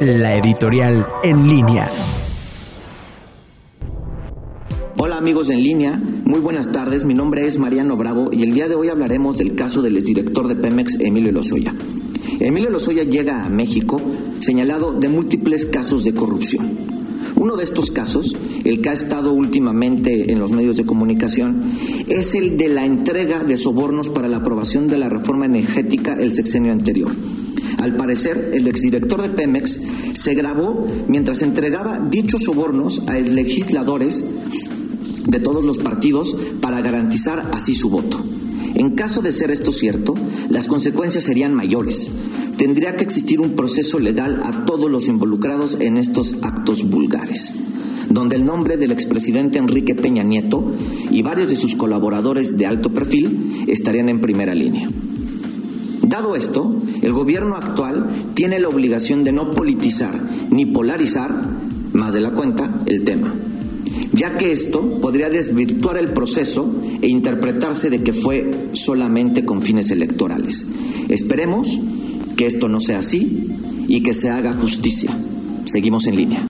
la editorial en línea. Hola amigos en línea, muy buenas tardes, mi nombre es Mariano Bravo y el día de hoy hablaremos del caso del exdirector de Pemex, Emilio Lozoya. Emilio Lozoya llega a México señalado de múltiples casos de corrupción. Uno de estos casos, el que ha estado últimamente en los medios de comunicación, es el de la entrega de sobornos para la aprobación de la reforma energética el sexenio anterior. Al parecer, el exdirector de Pemex se grabó mientras entregaba dichos sobornos a legisladores de todos los partidos para garantizar así su voto. En caso de ser esto cierto, las consecuencias serían mayores. Tendría que existir un proceso legal a todos los involucrados en estos actos vulgares, donde el nombre del expresidente Enrique Peña Nieto y varios de sus colaboradores de alto perfil estarían en primera línea. Dado esto, el gobierno actual tiene la obligación de no politizar ni polarizar, más de la cuenta, el tema ya que esto podría desvirtuar el proceso e interpretarse de que fue solamente con fines electorales. Esperemos que esto no sea así y que se haga justicia. Seguimos en línea.